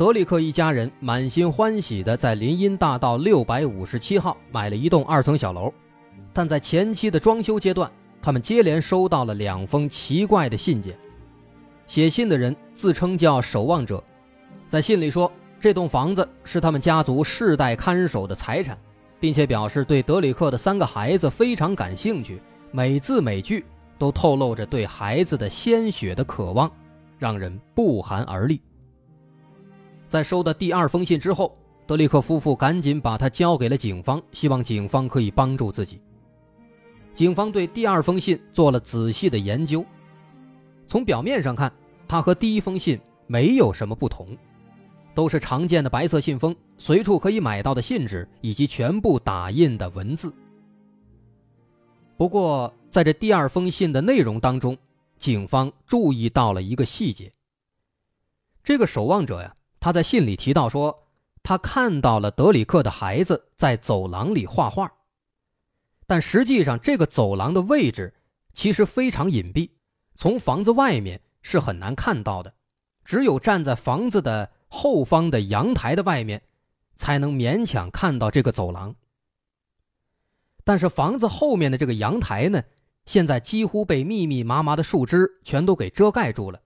德里克一家人满心欢喜的在林荫大道六百五十七号买了一栋二层小楼，但在前期的装修阶段，他们接连收到了两封奇怪的信件。写信的人自称叫守望者，在信里说这栋房子是他们家族世代看守的财产，并且表示对德里克的三个孩子非常感兴趣，每字每句都透露着对孩子的鲜血的渴望，让人不寒而栗。在收到第二封信之后，德里克夫妇赶紧把它交给了警方，希望警方可以帮助自己。警方对第二封信做了仔细的研究，从表面上看，它和第一封信没有什么不同，都是常见的白色信封，随处可以买到的信纸以及全部打印的文字。不过，在这第二封信的内容当中，警方注意到了一个细节：这个守望者呀。他在信里提到说，他看到了德里克的孩子在走廊里画画，但实际上这个走廊的位置其实非常隐蔽，从房子外面是很难看到的，只有站在房子的后方的阳台的外面，才能勉强看到这个走廊。但是房子后面的这个阳台呢，现在几乎被密密麻麻的树枝全都给遮盖住了，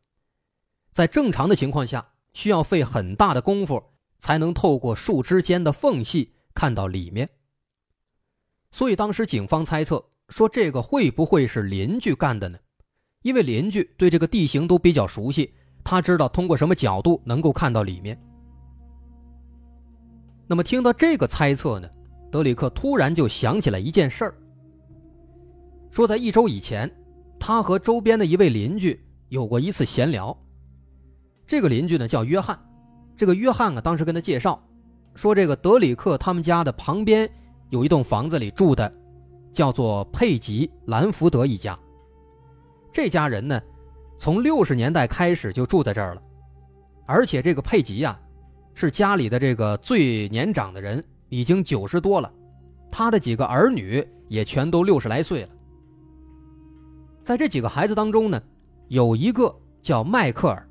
在正常的情况下。需要费很大的功夫，才能透过树枝间的缝隙看到里面。所以当时警方猜测说，这个会不会是邻居干的呢？因为邻居对这个地形都比较熟悉，他知道通过什么角度能够看到里面。那么听到这个猜测呢，德里克突然就想起来一件事儿，说在一周以前，他和周边的一位邻居有过一次闲聊。这个邻居呢叫约翰，这个约翰啊，当时跟他介绍，说这个德里克他们家的旁边有一栋房子里住的，叫做佩吉兰福德一家。这家人呢，从六十年代开始就住在这儿了，而且这个佩吉呀，是家里的这个最年长的人，已经九十多了，他的几个儿女也全都六十来岁了。在这几个孩子当中呢，有一个叫迈克尔。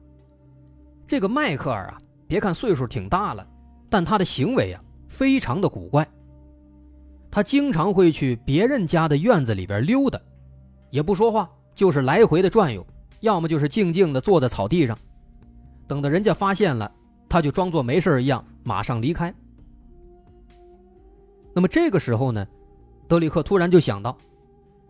这个迈克尔啊，别看岁数挺大了，但他的行为啊非常的古怪。他经常会去别人家的院子里边溜达，也不说话，就是来回的转悠，要么就是静静的坐在草地上，等到人家发现了，他就装作没事一样，马上离开。那么这个时候呢，德里克突然就想到，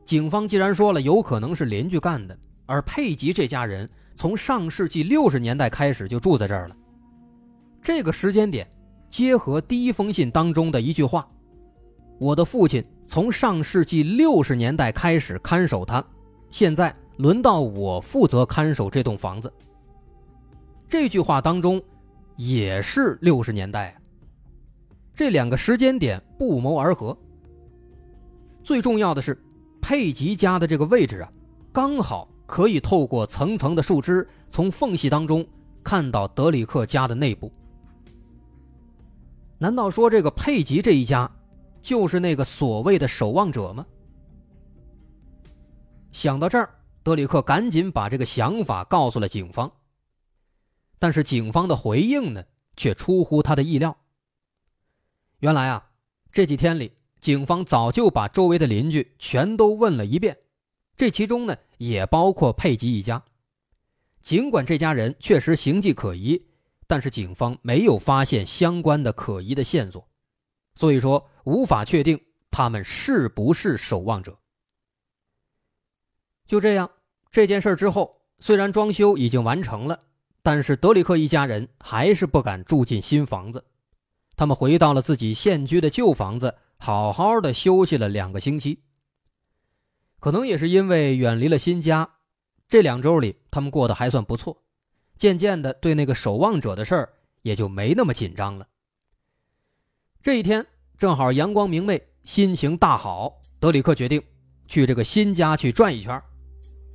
警方既然说了有可能是邻居干的，而佩吉这家人。从上世纪六十年代开始就住在这儿了。这个时间点，结合第一封信当中的一句话：“我的父亲从上世纪六十年代开始看守他，现在轮到我负责看守这栋房子。”这句话当中，也是六十年代啊。这两个时间点不谋而合。最重要的是，佩吉家的这个位置啊，刚好。可以透过层层的树枝，从缝隙当中看到德里克家的内部。难道说这个佩吉这一家就是那个所谓的守望者吗？想到这儿，德里克赶紧把这个想法告诉了警方。但是警方的回应呢，却出乎他的意料。原来啊，这几天里，警方早就把周围的邻居全都问了一遍。这其中呢，也包括佩吉一家。尽管这家人确实形迹可疑，但是警方没有发现相关的可疑的线索，所以说无法确定他们是不是守望者。就这样，这件事之后，虽然装修已经完成了，但是德里克一家人还是不敢住进新房子，他们回到了自己现居的旧房子，好好的休息了两个星期。可能也是因为远离了新家，这两周里他们过得还算不错，渐渐的对那个守望者的事儿也就没那么紧张了。这一天正好阳光明媚，心情大好，德里克决定去这个新家去转一圈，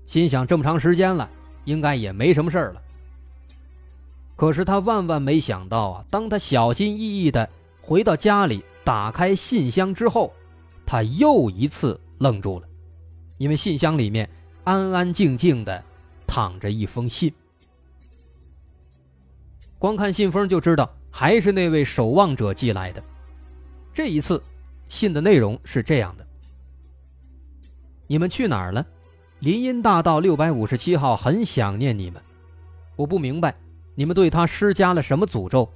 心想这么长时间了，应该也没什么事儿了。可是他万万没想到啊，当他小心翼翼的回到家里，打开信箱之后，他又一次愣住了，因为信箱里面安安静静的躺着一封信。光看信封就知道，还是那位守望者寄来的。这一次，信的内容是这样的：“你们去哪儿了？林荫大道六百五十七号很想念你们，我不明白。”你们对他施加了什么诅咒？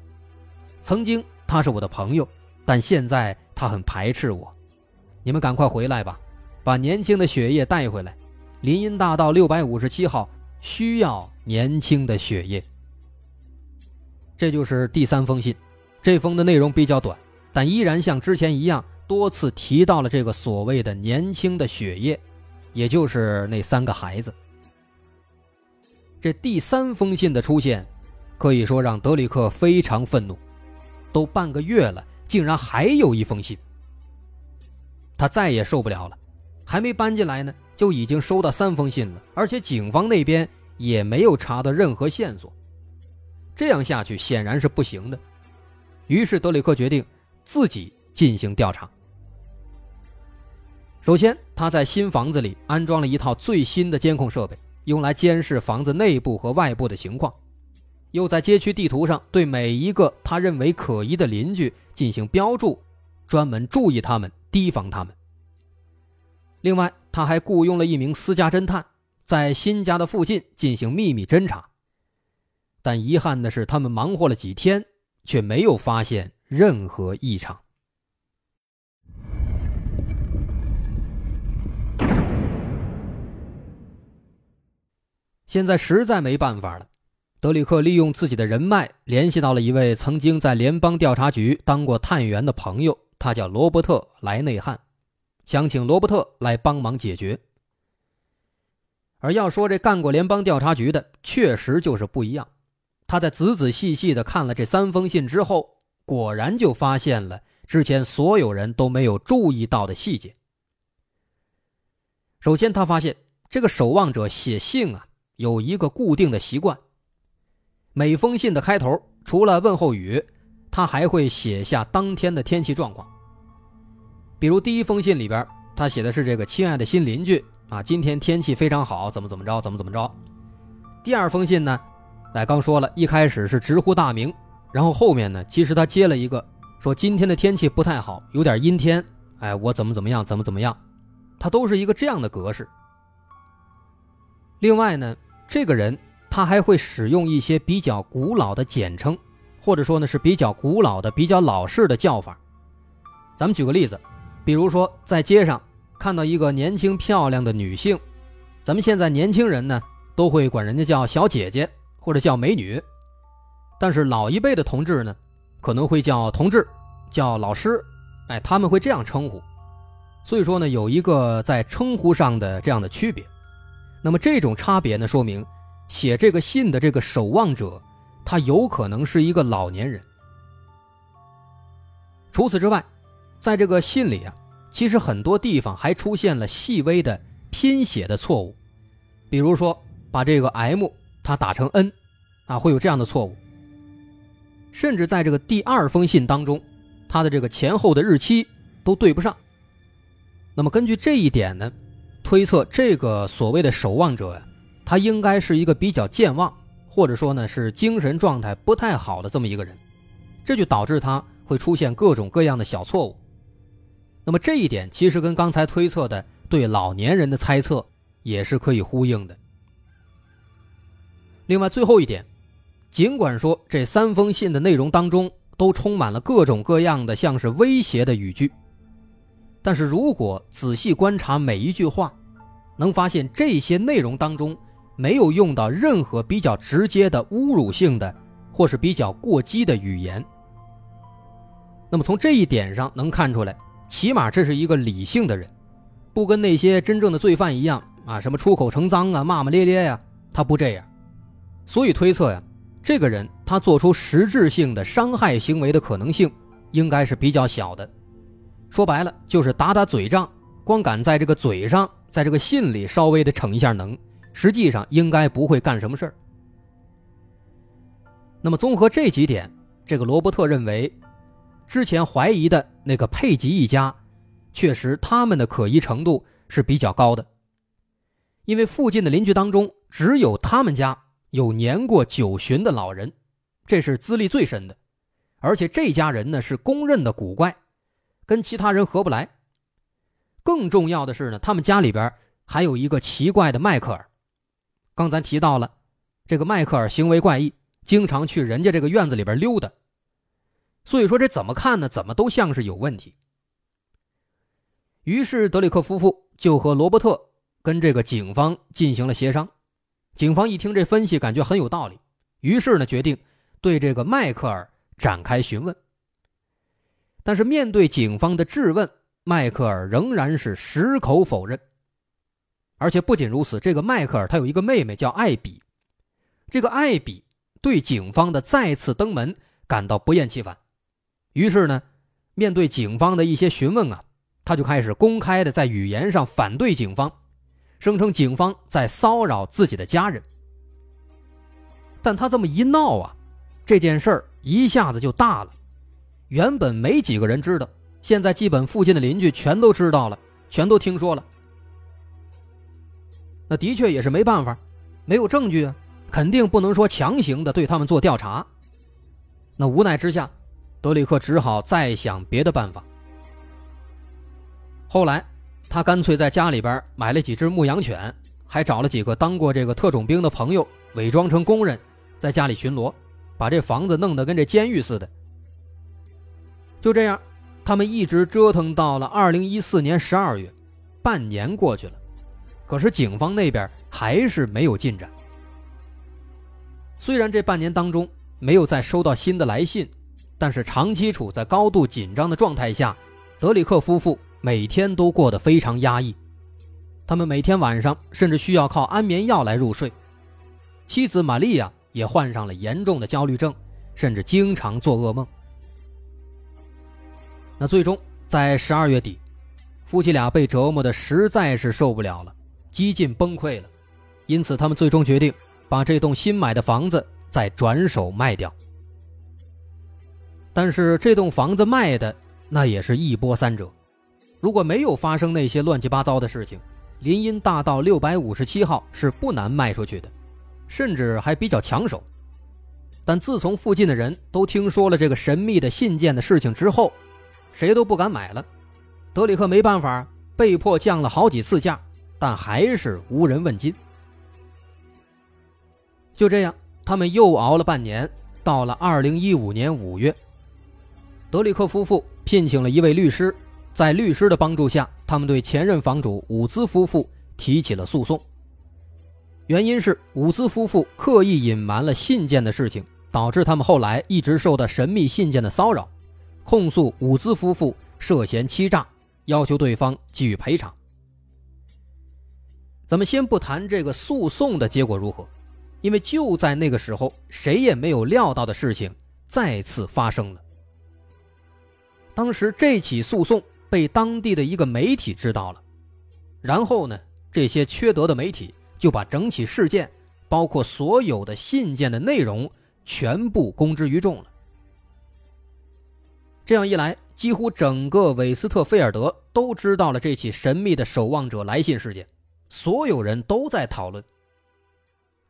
曾经他是我的朋友，但现在他很排斥我。你们赶快回来吧，把年轻的血液带回来。林荫大道六百五十七号需要年轻的血液。这就是第三封信，这封的内容比较短，但依然像之前一样多次提到了这个所谓的年轻的血液，也就是那三个孩子。这第三封信的出现。可以说让德里克非常愤怒，都半个月了，竟然还有一封信。他再也受不了了，还没搬进来呢，就已经收到三封信了，而且警方那边也没有查到任何线索。这样下去显然是不行的，于是德里克决定自己进行调查。首先，他在新房子里安装了一套最新的监控设备，用来监视房子内部和外部的情况。又在街区地图上对每一个他认为可疑的邻居进行标注，专门注意他们，提防他们。另外，他还雇佣了一名私家侦探，在新家的附近进行秘密侦查。但遗憾的是，他们忙活了几天，却没有发现任何异常。现在实在没办法了。德里克利用自己的人脉联系到了一位曾经在联邦调查局当过探员的朋友，他叫罗伯特·莱内汉，想请罗伯特来帮忙解决。而要说这干过联邦调查局的，确实就是不一样。他在仔仔细细的看了这三封信之后，果然就发现了之前所有人都没有注意到的细节。首先，他发现这个守望者写信啊，有一个固定的习惯。每封信的开头，除了问候语，他还会写下当天的天气状况。比如第一封信里边，他写的是这个亲爱的新邻居啊，今天天气非常好，怎么怎么着，怎么怎么着。第二封信呢，哎，刚说了一开始是直呼大名，然后后面呢，其实他接了一个说今天的天气不太好，有点阴天，哎，我怎么怎么样，怎么怎么样，他都是一个这样的格式。另外呢，这个人。他还会使用一些比较古老的简称，或者说呢是比较古老的、比较老式的叫法。咱们举个例子，比如说在街上看到一个年轻漂亮的女性，咱们现在年轻人呢都会管人家叫小姐姐或者叫美女，但是老一辈的同志呢可能会叫同志、叫老师，哎，他们会这样称呼。所以说呢有一个在称呼上的这样的区别。那么这种差别呢说明。写这个信的这个守望者，他有可能是一个老年人。除此之外，在这个信里啊，其实很多地方还出现了细微的拼写的错误，比如说把这个 M 它打成 N，啊，会有这样的错误。甚至在这个第二封信当中，它的这个前后的日期都对不上。那么根据这一点呢，推测这个所谓的守望者呀。他应该是一个比较健忘，或者说呢是精神状态不太好的这么一个人，这就导致他会出现各种各样的小错误。那么这一点其实跟刚才推测的对老年人的猜测也是可以呼应的。另外最后一点，尽管说这三封信的内容当中都充满了各种各样的像是威胁的语句，但是如果仔细观察每一句话，能发现这些内容当中。没有用到任何比较直接的侮辱性的，或是比较过激的语言。那么从这一点上能看出来，起码这是一个理性的人，不跟那些真正的罪犯一样啊，什么出口成脏啊、骂骂咧咧呀，他不这样。所以推测呀，这个人他。做出实质性的伤害行为的可能性应该是比较小的。说白了就是打打嘴仗，光敢在这个嘴上，在这个信里稍微的逞一下能，实际上应该不会干什么事儿。那么综合这几点，这个罗伯特认为，之前怀疑的那个佩吉一家，确实他们的可疑程度是比较高的，因为附近的邻居当中只有他们家有年过九旬的老人，这是资历最深的，而且这家人呢是公认的古怪。跟其他人合不来。更重要的是呢，他们家里边还有一个奇怪的迈克尔。刚才提到了，这个迈克尔行为怪异，经常去人家这个院子里边溜达。所以说这怎么看呢？怎么都像是有问题。于是德里克夫妇就和罗伯特跟这个警方进行了协商。警方一听这分析，感觉很有道理，于是呢决定对这个迈克尔展开询问。但是面对警方的质问，迈克尔仍然是矢口否认。而且不仅如此，这个迈克尔他有一个妹妹叫艾比，这个艾比对警方的再次登门感到不厌其烦。于是呢，面对警方的一些询问啊，他就开始公开的在语言上反对警方，声称警方在骚扰自己的家人。但他这么一闹啊，这件事儿一下子就大了。原本没几个人知道，现在基本附近的邻居全都知道了，全都听说了。那的确也是没办法，没有证据啊，肯定不能说强行的对他们做调查。那无奈之下，德里克只好再想别的办法。后来，他干脆在家里边买了几只牧羊犬，还找了几个当过这个特种兵的朋友，伪装成工人，在家里巡逻，把这房子弄得跟这监狱似的。就这样，他们一直折腾到了二零一四年十二月，半年过去了，可是警方那边还是没有进展。虽然这半年当中没有再收到新的来信，但是长期处在高度紧张的状态下，德里克夫妇每天都过得非常压抑。他们每天晚上甚至需要靠安眠药来入睡。妻子玛利亚也患上了严重的焦虑症，甚至经常做噩梦。那最终在十二月底，夫妻俩被折磨的实在是受不了了，几近崩溃了，因此他们最终决定把这栋新买的房子再转手卖掉。但是这栋房子卖的那也是一波三折，如果没有发生那些乱七八糟的事情，林荫大道六百五十七号是不难卖出去的，甚至还比较抢手。但自从附近的人都听说了这个神秘的信件的事情之后，谁都不敢买了，德里克没办法，被迫降了好几次价，但还是无人问津。就这样，他们又熬了半年，到了二零一五年五月，德里克夫妇聘请了一位律师，在律师的帮助下，他们对前任房主伍兹夫妇提起了诉讼。原因是伍兹夫妇刻意隐瞒了信件的事情，导致他们后来一直受到神秘信件的骚扰。控诉伍兹夫妇涉嫌欺诈，要求对方给予赔偿。咱们先不谈这个诉讼的结果如何，因为就在那个时候，谁也没有料到的事情再次发生了。当时这起诉讼被当地的一个媒体知道了，然后呢，这些缺德的媒体就把整起事件，包括所有的信件的内容，全部公之于众了。这样一来，几乎整个韦斯特菲尔德都知道了这起神秘的守望者来信事件，所有人都在讨论。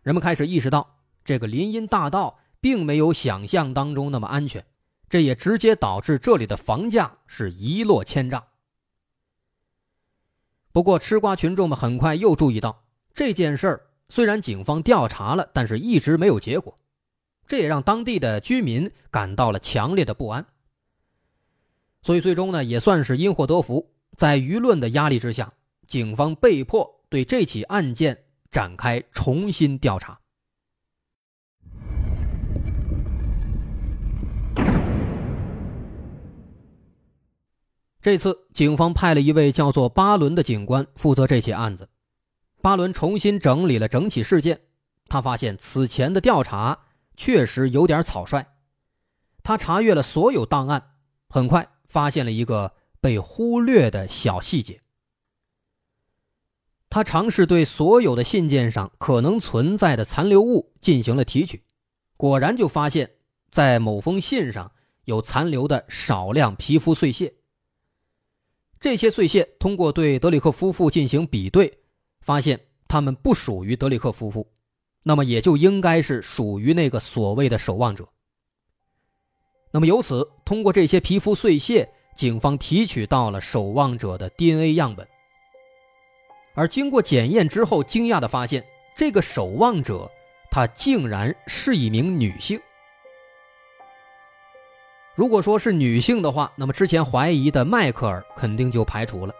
人们开始意识到，这个林荫大道并没有想象当中那么安全，这也直接导致这里的房价是一落千丈。不过，吃瓜群众们很快又注意到，这件事儿虽然警方调查了，但是一直没有结果，这也让当地的居民感到了强烈的不安。所以最终呢，也算是因祸得福，在舆论的压力之下，警方被迫对这起案件展开重新调查。这次警方派了一位叫做巴伦的警官负责这起案子。巴伦重新整理了整起事件，他发现此前的调查确实有点草率。他查阅了所有档案，很快发现了一个被忽略的小细节。他尝试对所有的信件上可能存在的残留物进行了提取，果然就发现，在某封信上有残留的少量皮肤碎屑。这些碎屑通过对德里克夫妇进行比对，发现他们不属于德里克夫妇，那么也就应该是属于那个所谓的守望者。那么由此，通过这些皮肤碎屑，警方提取到了守望者的 DNA 样本。而经过检验之后，惊讶的发现，这个守望者，她竟然是一名女性。如果说是女性的话，那么之前怀疑的迈克尔肯定就排除了。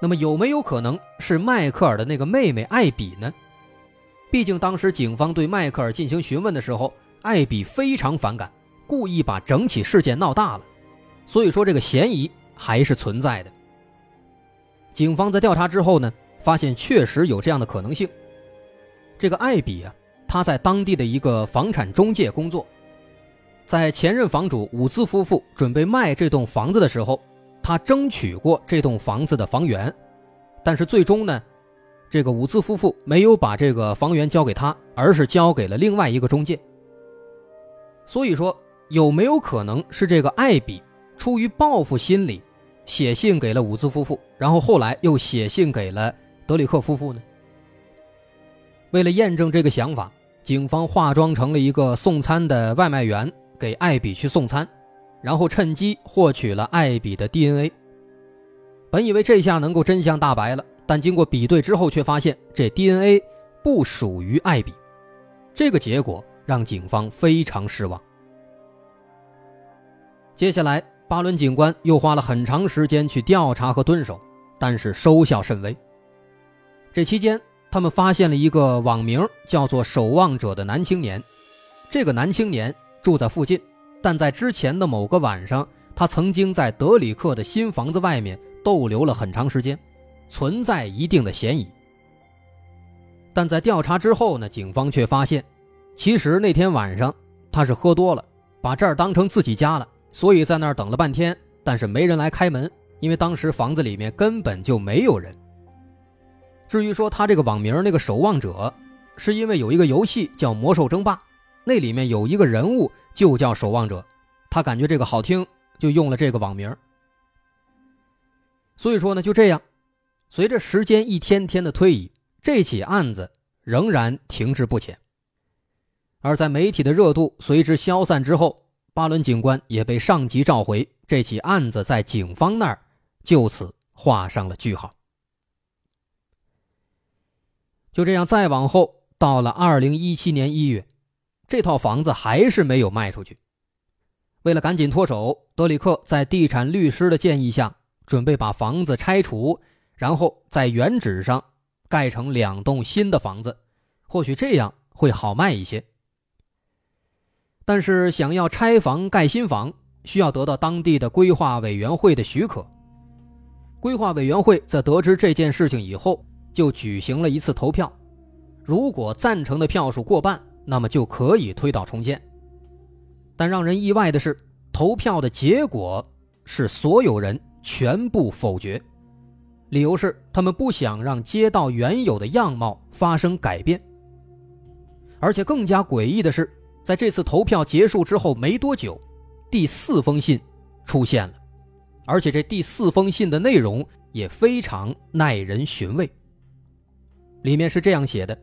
那么有没有可能是迈克尔的那个妹妹艾比呢？毕竟当时警方对迈克尔进行询问的时候，艾比非常反感，故意把整起事件闹大了，所以说这个嫌疑还是存在的。警方在调查之后呢，发现确实有这样的可能性。这个艾比啊，他在当地的一个房产中介工作，在前任房主伍兹夫妇准备卖这栋房子的时候，他争取过这栋房子的房源，但是最终呢，这个伍兹夫妇没有把这个房源交给他，而是交给了另外一个中介。所以说，有没有可能是这个艾比出于报复心理？写信给了伍兹夫妇，然后后来又写信给了德里克夫妇呢。为了验证这个想法，警方化妆成了一个送餐的外卖员，给艾比去送餐，然后趁机获取了艾比的 DNA。本以为这下能够真相大白了，但经过比对之后，却发现这 DNA 不属于艾比。这个结果让警方非常失望。接下来。巴伦警官又花了很长时间去调查和蹲守，但是收效甚微。这期间，他们发现了一个网名叫做“守望者”的男青年。这个男青年住在附近，但在之前的某个晚上，他曾经在德里克的新房子外面逗留了很长时间，存在一定的嫌疑。但在调查之后呢，警方却发现，其实那天晚上他是喝多了，把这儿当成自己家了。所以在那儿等了半天，但是没人来开门，因为当时房子里面根本就没有人。至于说他这个网名那个守望者，是因为有一个游戏叫《魔兽争霸》，那里面有一个人物就叫守望者，他感觉这个好听，就用了这个网名。所以说呢，就这样，随着时间一天天的推移，这起案子仍然停滞不前。而在媒体的热度随之消散之后。巴伦警官也被上级召回，这起案子在警方那儿就此画上了句号。就这样，再往后到了二零一七年一月，这套房子还是没有卖出去。为了赶紧脱手，德里克在地产律师的建议下，准备把房子拆除，然后在原址上盖成两栋新的房子，或许这样会好卖一些。但是，想要拆房盖新房，需要得到当地的规划委员会的许可。规划委员会在得知这件事情以后，就举行了一次投票。如果赞成的票数过半，那么就可以推倒重建。但让人意外的是，投票的结果是所有人全部否决，理由是他们不想让街道原有的样貌发生改变。而且更加诡异的是。在这次投票结束之后没多久，第四封信出现了，而且这第四封信的内容也非常耐人寻味。里面是这样写的：“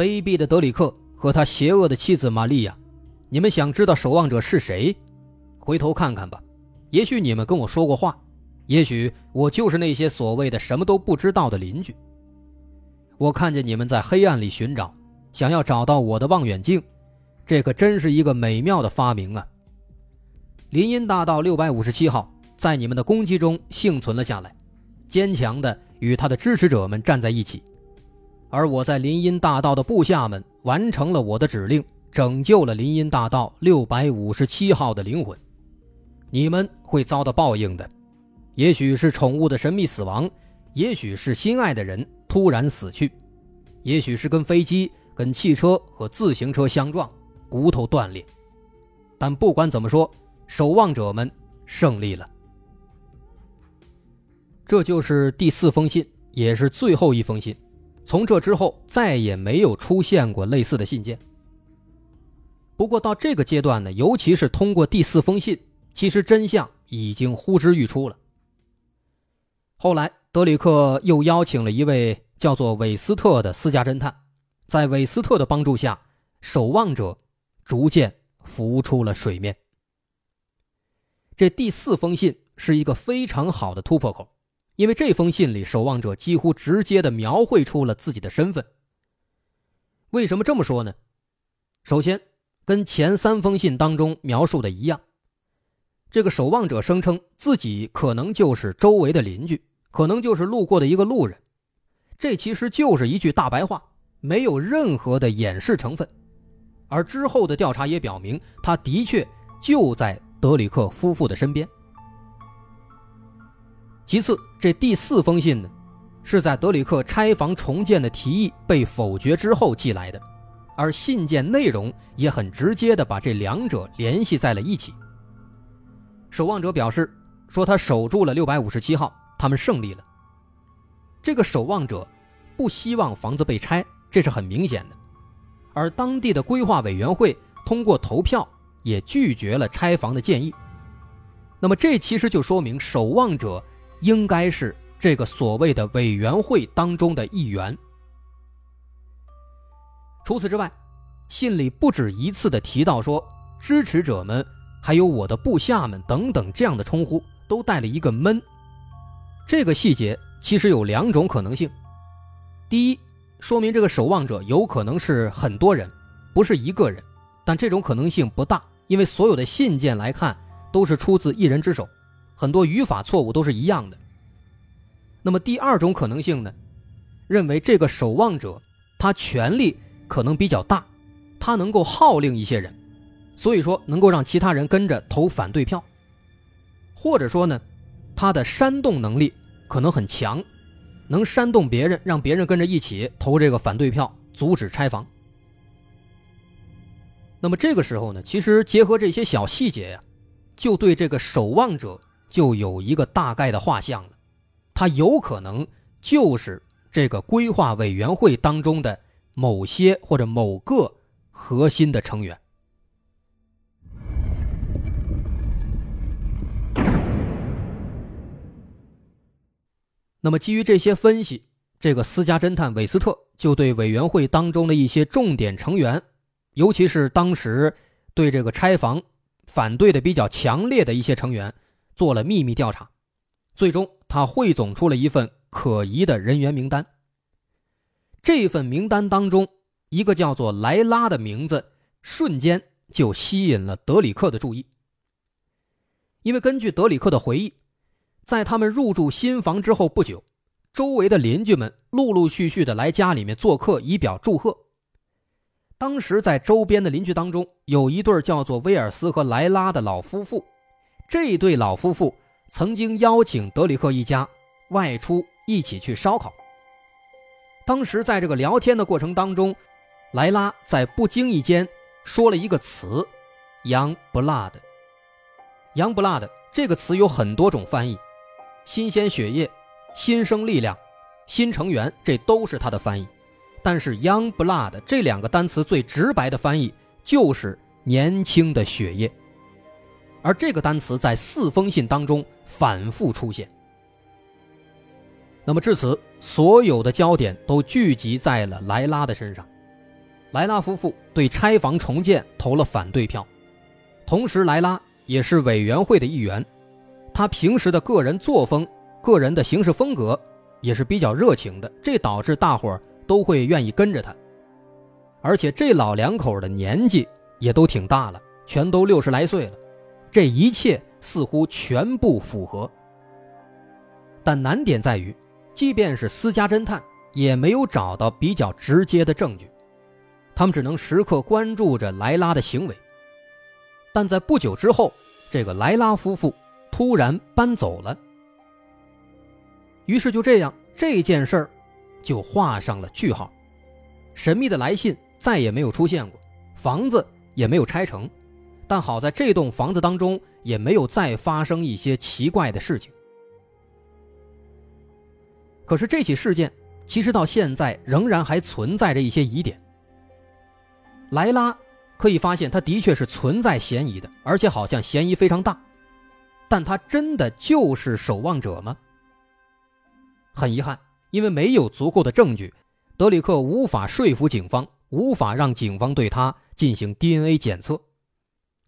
卑鄙的德里克和他邪恶的妻子玛利亚，你们想知道守望者是谁？回头看看吧，也许你们跟我说过话，也许我就是那些所谓的什么都不知道的邻居。我看见你们在黑暗里寻找。”想要找到我的望远镜，这可真是一个美妙的发明啊！林荫大道六百五十七号在你们的攻击中幸存了下来，坚强的与他的支持者们站在一起，而我在林荫大道的部下们完成了我的指令，拯救了林荫大道六百五十七号的灵魂。你们会遭到报应的，也许是宠物的神秘死亡，也许是心爱的人突然死去，也许是跟飞机。跟汽车和自行车相撞，骨头断裂。但不管怎么说，守望者们胜利了。这就是第四封信，也是最后一封信。从这之后，再也没有出现过类似的信件。不过到这个阶段呢，尤其是通过第四封信，其实真相已经呼之欲出了。后来，德里克又邀请了一位叫做韦斯特的私家侦探，在韦斯特的帮助下，守望者逐渐浮出了水面。这第四封信是一个非常好的突破口，因为这封信里，守望者几乎直接的描绘出了自己的身份。为什么这么说呢？首先，跟前三封信当中描述的一样，这个守望者声称自己可能就是周围的邻居。可能就是路过的一个路人，这其实就是一句大白话，没有任何的掩饰成分。而之后的调查也表明，他的确就在德里克夫妇的身边。其次，这第四封信呢，是在德里克拆房重建的提议被否决之后寄来的，而信件内容也很直接的把这两者联系在了一起。守望者表示说，他守住了六百五十七号。他们胜利了。这个守望者不希望房子被拆，这是很明显的。而当地的规划委员会通过投票也拒绝了拆房的建议。那么这其实就说明守望者应该是这个所谓的委员会当中的一员。除此之外，信里不止一次的提到说支持者们还有我的部下们等等这样的称呼，都带了一个闷。这个细节其实有两种可能性：第一，说明这个守望者有可能是很多人，不是一个人，但这种可能性不大，因为所有的信件来看都是出自一人之手，很多语法错误都是一样的。那么第二种可能性呢？认为这个守望者他权力可能比较大，他能够号令一些人，所以说能够让其他人跟着投反对票，或者说呢，他的煽动能力。可能很强，能煽动别人，让别人跟着一起投这个反对票，阻止拆房。那么这个时候呢，其实结合这些小细节呀，就对这个守望者就有一个大概的画像了。他有可能就是这个规划委员会当中的某些或者某个核心的成员。那么，基于这些分析，这个私家侦探韦斯特就对委员会当中的一些重点成员，尤其是当时对这个拆房反对的比较强烈的一些成员，做了秘密调查。最终，他汇总出了一份可疑的人员名单。这份名单当中，一个叫做莱拉的名字，瞬间就吸引了德里克的注意。因为根据德里克的回忆。在他们入住新房之后不久，周围的邻居们陆陆续续的来家里面做客，以表祝贺。当时在周边的邻居当中，有一对叫做威尔斯和莱拉的老夫妇。这对老夫妇曾经邀请德里克一家外出一起去烧烤。当时在这个聊天的过程当中，莱拉在不经意间说了一个词 “young blood”。young blood 这个词有很多种翻译。新鲜血液、新生力量、新成员，这都是他的翻译。但是 “young blood” 这两个单词最直白的翻译就是年轻的血液。而这个单词在四封信当中反复出现。那么至此，所有的焦点都聚集在了莱拉的身上。莱拉夫妇对拆房重建投了反对票，同时莱拉也是委员会的一员。他平时的个人作风、个人的行事风格也是比较热情的，这导致大伙儿都会愿意跟着他。而且这老两口的年纪也都挺大了，全都六十来岁了，这一切似乎全部符合。但难点在于，即便是私家侦探，也没有找到比较直接的证据，他们只能时刻关注着莱拉的行为。但在不久之后，这个莱拉夫妇。突然搬走了，于是就这样，这件事儿就画上了句号。神秘的来信再也没有出现过，房子也没有拆成，但好在这栋房子当中也没有再发生一些奇怪的事情。可是这起事件其实到现在仍然还存在着一些疑点。莱拉可以发现，他的确是存在嫌疑的，而且好像嫌疑非常大，但他真的就是守望者吗？很遗憾，因为没有足够的证据，德里克无法说服警方，无法让警方对他进行 DNA 检测，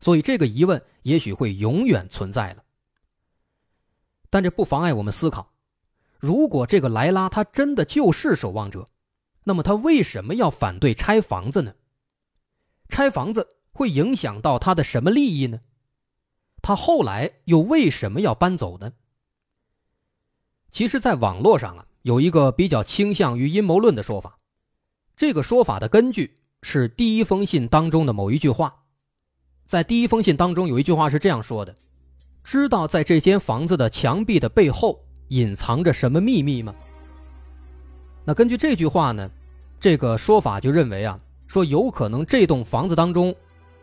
所以这个疑问也许会永远存在了。但这不妨碍我们思考。如果这个莱拉他真的就是守望者，那么他为什么要反对拆房子呢？拆房子会影响到他的什么利益呢？他后来又为什么要搬走呢？其实，在网络上啊，有一个比较倾向于阴谋论的说法，这个说法的根据是第一封信当中的某一句话，在第一封信当中有一句话是这样说的：“知道在这间房子的墙壁的背后。”隐藏着什么秘密吗？那根据这句话呢，这个说法就认为啊，说有可能这栋房子当中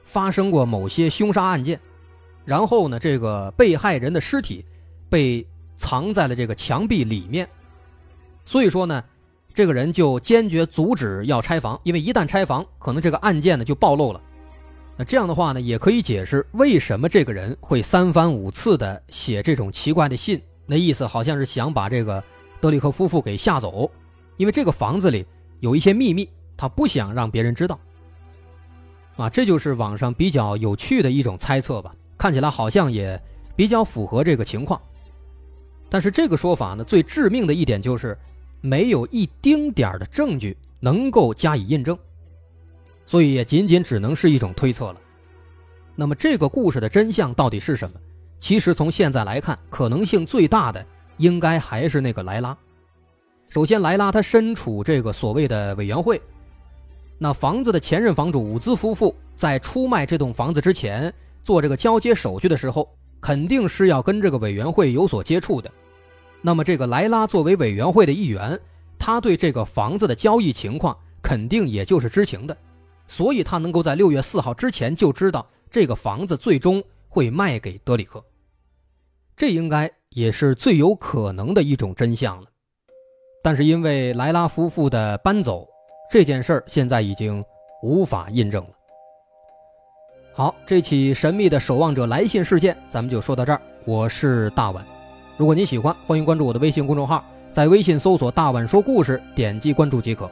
发生过某些凶杀案件，然后呢，这个被害人的尸体被藏在了这个墙壁里面，所以说呢，这个人就坚决阻止要拆房，因为一旦拆房，可能这个案件呢就暴露了。那这样的话呢，也可以解释为什么这个人会三番五次的写这种奇怪的信。那意思好像是想把这个德里克夫妇给吓走，因为这个房子里有一些秘密，他不想让别人知道。啊，这就是网上比较有趣的一种猜测吧，看起来好像也比较符合这个情况。但是这个说法呢，最致命的一点就是没有一丁点的证据能够加以印证，所以也仅仅只能是一种推测了。那么这个故事的真相到底是什么？其实从现在来看，可能性最大的应该还是那个莱拉。首先，莱拉他身处这个所谓的委员会，那房子的前任房主伍兹夫妇在出卖这栋房子之前做这个交接手续的时候，肯定是要跟这个委员会有所接触的。那么，这个莱拉作为委员会的一员，他对这个房子的交易情况肯定也就是知情的，所以他能够在六月四号之前就知道这个房子最终会卖给德里克。这应该也是最有可能的一种真相了，但是因为莱拉夫妇的搬走这件事儿，现在已经无法印证了。好，这起神秘的守望者来信事件，咱们就说到这儿。我是大碗，如果您喜欢，欢迎关注我的微信公众号，在微信搜索“大碗说故事”，点击关注即可。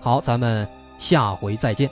好，咱们下回再见。